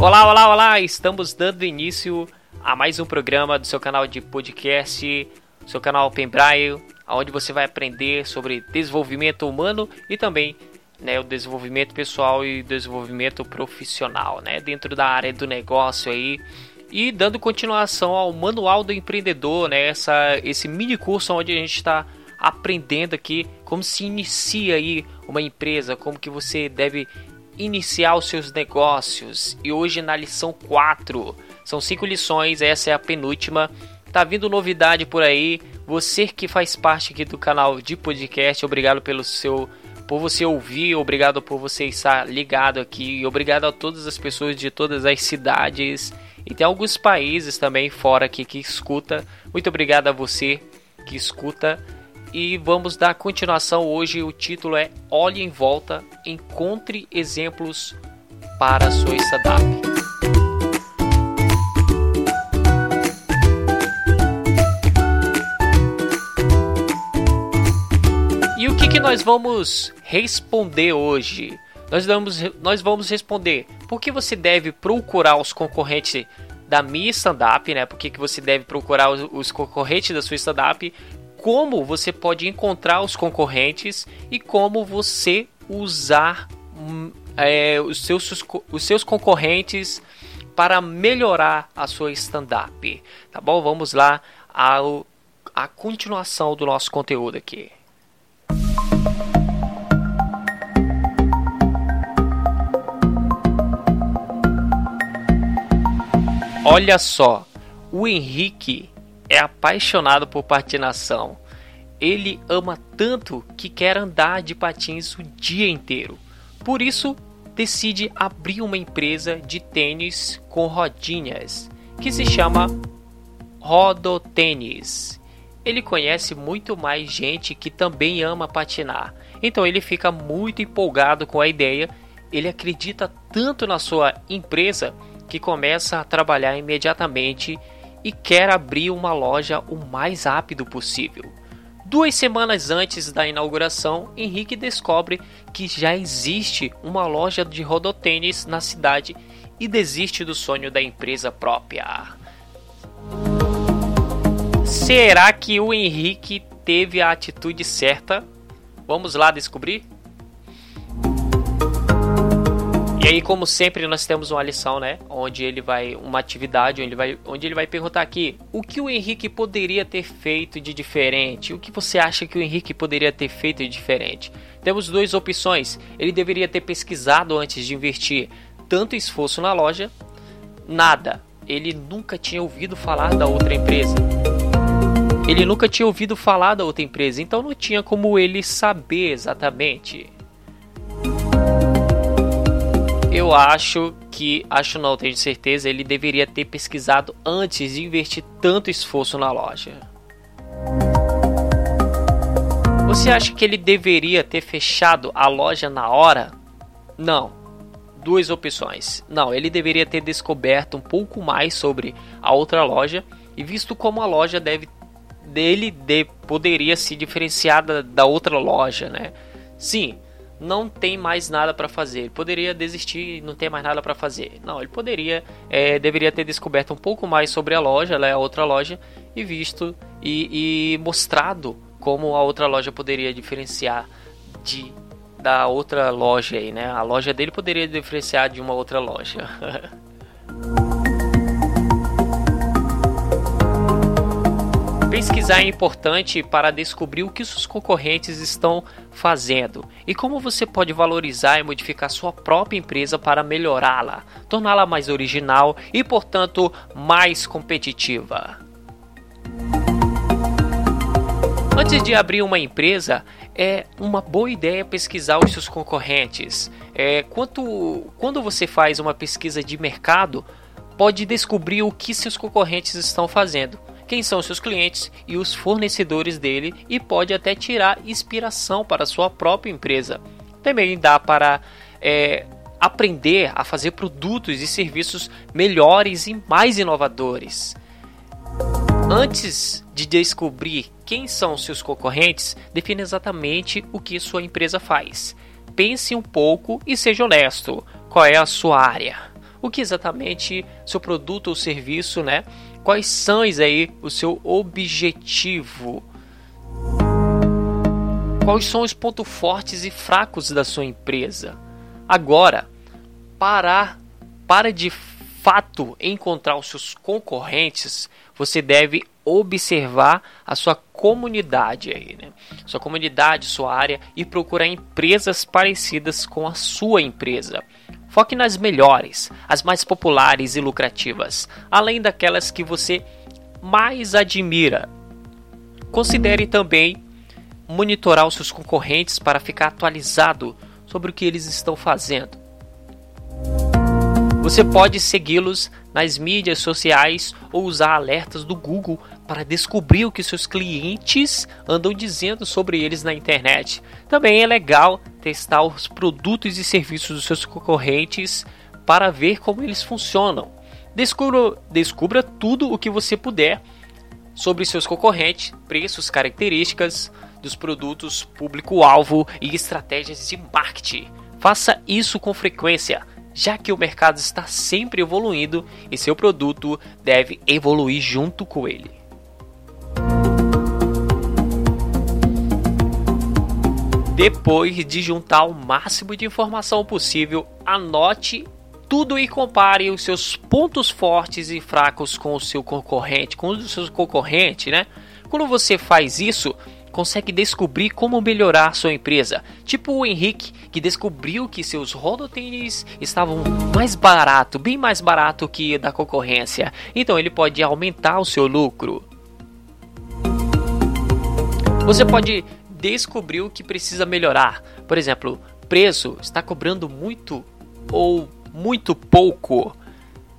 Olá, olá, olá! Estamos dando início a mais um programa do seu canal de podcast, seu canal Open Braille, onde você vai aprender sobre desenvolvimento humano e também né, o desenvolvimento pessoal e desenvolvimento profissional, né, dentro da área do negócio aí. E dando continuação ao Manual do Empreendedor, né, essa, esse mini curso onde a gente está aprendendo aqui como se inicia aí uma empresa, como que você deve iniciar os seus negócios. E hoje na lição 4, são cinco lições, essa é a penúltima. Tá vindo novidade por aí. Você que faz parte aqui do canal de podcast, obrigado pelo seu por você ouvir, obrigado por você estar ligado aqui, obrigado a todas as pessoas de todas as cidades e tem alguns países também fora aqui que escuta. Muito obrigado a você que escuta e vamos dar continuação hoje. O título é Olhe em volta, encontre exemplos para a sua startup. E o que, que nós vamos responder hoje? Nós vamos, nós vamos responder por que você deve procurar os concorrentes da minha stand-up, né? Por que, que você deve procurar os, os concorrentes da sua stand-up como você pode encontrar os concorrentes e como você usar hum, é, os, seus, os seus concorrentes para melhorar a sua stand-up. Tá bom? Vamos lá ao, a continuação do nosso conteúdo aqui. Olha só, o Henrique é apaixonado por patinação. Ele ama tanto que quer andar de patins o dia inteiro. Por isso, decide abrir uma empresa de tênis com rodinhas, que se chama Rodotênis. Ele conhece muito mais gente que também ama patinar, então ele fica muito empolgado com a ideia. Ele acredita tanto na sua empresa que começa a trabalhar imediatamente e quer abrir uma loja o mais rápido possível. Duas semanas antes da inauguração, Henrique descobre que já existe uma loja de rodotênis na cidade e desiste do sonho da empresa própria. Será que o Henrique teve a atitude certa? Vamos lá descobrir? Aí, como sempre, nós temos uma lição, né? Onde ele vai. Uma atividade, onde ele vai, onde ele vai perguntar aqui: o que o Henrique poderia ter feito de diferente? O que você acha que o Henrique poderia ter feito de diferente? Temos duas opções. Ele deveria ter pesquisado antes de investir tanto esforço na loja. Nada. Ele nunca tinha ouvido falar da outra empresa. Ele nunca tinha ouvido falar da outra empresa, então não tinha como ele saber exatamente eu acho que, acho não, tenho certeza, ele deveria ter pesquisado antes de investir tanto esforço na loja. Você acha que ele deveria ter fechado a loja na hora? Não. Duas opções. Não, ele deveria ter descoberto um pouco mais sobre a outra loja e visto como a loja deve dele de, poderia se diferenciar da, da outra loja, né? Sim, não tem mais nada para fazer. Ele poderia desistir e não ter mais nada para fazer. Não, ele poderia, é, deveria ter descoberto um pouco mais sobre a loja, é a outra loja, e visto e, e mostrado como a outra loja poderia diferenciar de da outra loja aí, né? A loja dele poderia diferenciar de uma outra loja. Pesquisar é importante para descobrir o que seus concorrentes estão fazendo e como você pode valorizar e modificar sua própria empresa para melhorá-la, torná-la mais original e, portanto, mais competitiva. Antes de abrir uma empresa, é uma boa ideia pesquisar os seus concorrentes. É, quanto, quando você faz uma pesquisa de mercado, pode descobrir o que seus concorrentes estão fazendo quem são seus clientes e os fornecedores dele e pode até tirar inspiração para sua própria empresa. Também dá para é, aprender a fazer produtos e serviços melhores e mais inovadores. Antes de descobrir quem são seus concorrentes, defina exatamente o que sua empresa faz. Pense um pouco e seja honesto. Qual é a sua área? o que exatamente seu produto ou serviço, né? Quais são aí o seu objetivo? Quais são os pontos fortes e fracos da sua empresa? Agora, parar para de fato encontrar os seus concorrentes, você deve observar a sua comunidade aí, né? Sua comunidade, sua área e procurar empresas parecidas com a sua empresa. Foque nas melhores, as mais populares e lucrativas, além daquelas que você mais admira. Considere também monitorar os seus concorrentes para ficar atualizado sobre o que eles estão fazendo. Você pode segui-los nas mídias sociais ou usar alertas do Google para descobrir o que seus clientes andam dizendo sobre eles na internet. Também é legal testar os produtos e serviços dos seus concorrentes para ver como eles funcionam. Descubra, descubra tudo o que você puder sobre seus concorrentes, preços, características dos produtos, público-alvo e estratégias de marketing. Faça isso com frequência já que o mercado está sempre evoluindo e seu produto deve evoluir junto com ele. Depois de juntar o máximo de informação possível, anote tudo e compare os seus pontos fortes e fracos com o seu concorrente, com os seus concorrentes, né? Quando você faz isso, consegue descobrir como melhorar sua empresa. Tipo o Henrique, que descobriu que seus rodotênis estavam mais barato, bem mais barato que da concorrência. Então ele pode aumentar o seu lucro. Você pode descobrir o que precisa melhorar. Por exemplo, preço está cobrando muito ou muito pouco.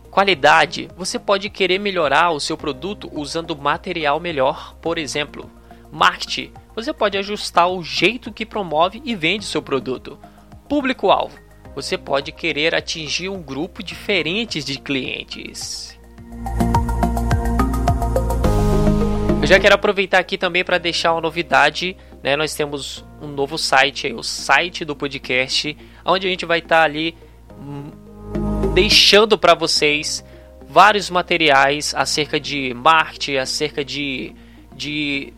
Qualidade, você pode querer melhorar o seu produto usando material melhor, por exemplo. Marketing. Você pode ajustar o jeito que promove e vende seu produto. Público-alvo. Você pode querer atingir um grupo diferente de clientes. Eu já quero aproveitar aqui também para deixar uma novidade. Né? Nós temos um novo site, aí, o site do podcast, onde a gente vai estar tá ali hum, deixando para vocês vários materiais acerca de marketing, acerca de, de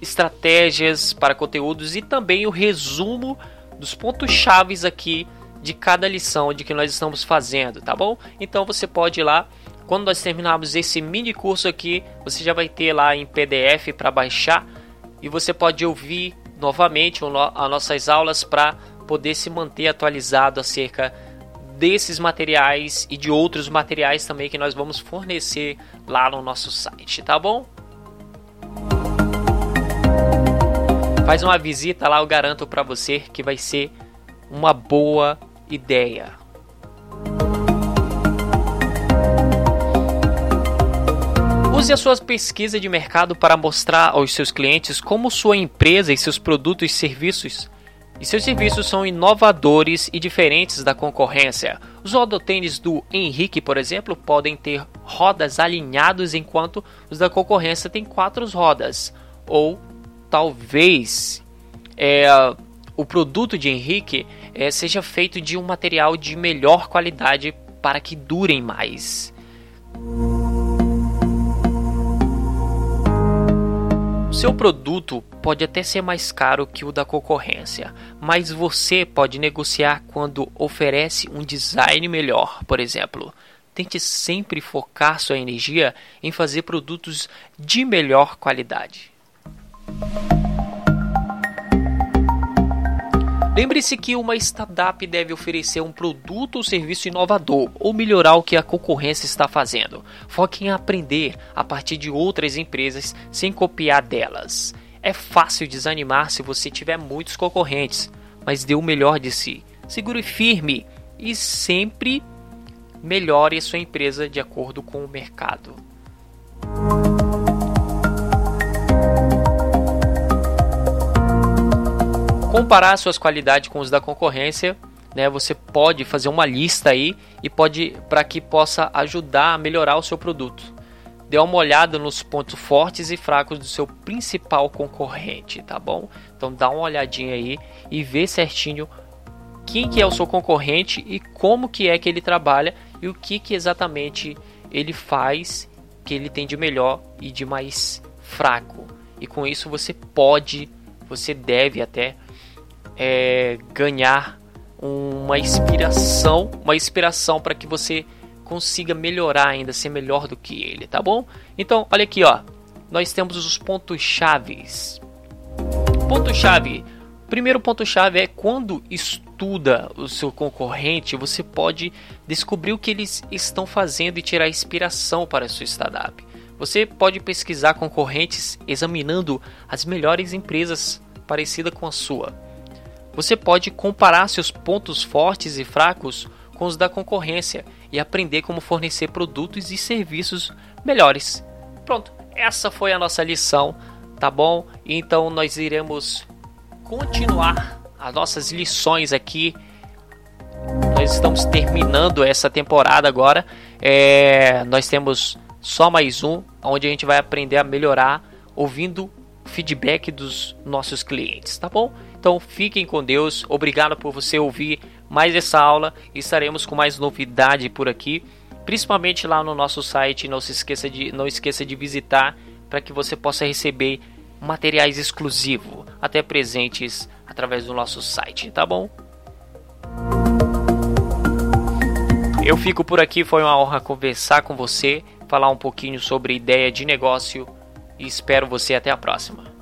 estratégias para conteúdos e também o resumo dos pontos chaves aqui de cada lição de que nós estamos fazendo, tá bom? Então você pode ir lá, quando nós terminarmos esse mini curso aqui, você já vai ter lá em PDF para baixar e você pode ouvir novamente as nossas aulas para poder se manter atualizado acerca desses materiais e de outros materiais também que nós vamos fornecer lá no nosso site, tá bom? Faz uma visita lá, eu garanto para você que vai ser uma boa ideia. Use a sua pesquisa de mercado para mostrar aos seus clientes como sua empresa e seus produtos e serviços e seus serviços são inovadores e diferentes da concorrência. Os rodotênis do Henrique, por exemplo, podem ter rodas alinhadas enquanto os da concorrência têm quatro rodas ou talvez é, o produto de Henrique é, seja feito de um material de melhor qualidade para que durem mais. Seu produto pode até ser mais caro que o da concorrência, mas você pode negociar quando oferece um design melhor, por exemplo. Tente sempre focar sua energia em fazer produtos de melhor qualidade. Lembre-se que uma startup deve oferecer um produto ou serviço inovador ou melhorar o que a concorrência está fazendo. Foque em aprender a partir de outras empresas sem copiar delas. É fácil desanimar se você tiver muitos concorrentes, mas dê o melhor de si. Segure firme e sempre melhore a sua empresa de acordo com o mercado. Comparar suas qualidades com os da concorrência, né? Você pode fazer uma lista aí e pode para que possa ajudar a melhorar o seu produto. Dê uma olhada nos pontos fortes e fracos do seu principal concorrente, tá bom? Então dá uma olhadinha aí e vê certinho quem que é o seu concorrente e como que é que ele trabalha e o que que exatamente ele faz que ele tem de melhor e de mais fraco. E com isso você pode, você deve até é, ganhar uma inspiração, uma inspiração para que você consiga melhorar ainda, ser melhor do que ele, tá bom? Então, olha aqui, ó. Nós temos os pontos chaves. Ponto chave. Primeiro ponto chave é quando estuda o seu concorrente, você pode descobrir o que eles estão fazendo e tirar inspiração para a sua startup. Você pode pesquisar concorrentes examinando as melhores empresas parecidas com a sua. Você pode comparar seus pontos fortes e fracos com os da concorrência e aprender como fornecer produtos e serviços melhores. Pronto, essa foi a nossa lição, tá bom? Então nós iremos continuar as nossas lições aqui. Nós estamos terminando essa temporada agora. É, nós temos só mais um, onde a gente vai aprender a melhorar ouvindo feedback dos nossos clientes, tá bom? Então fiquem com Deus. Obrigado por você ouvir mais essa aula. Estaremos com mais novidade por aqui, principalmente lá no nosso site. Não se esqueça de não esqueça de visitar para que você possa receber materiais exclusivos, até presentes através do nosso site, tá bom? Eu fico por aqui, foi uma honra conversar com você falar um pouquinho sobre ideia de negócio e espero você até a próxima.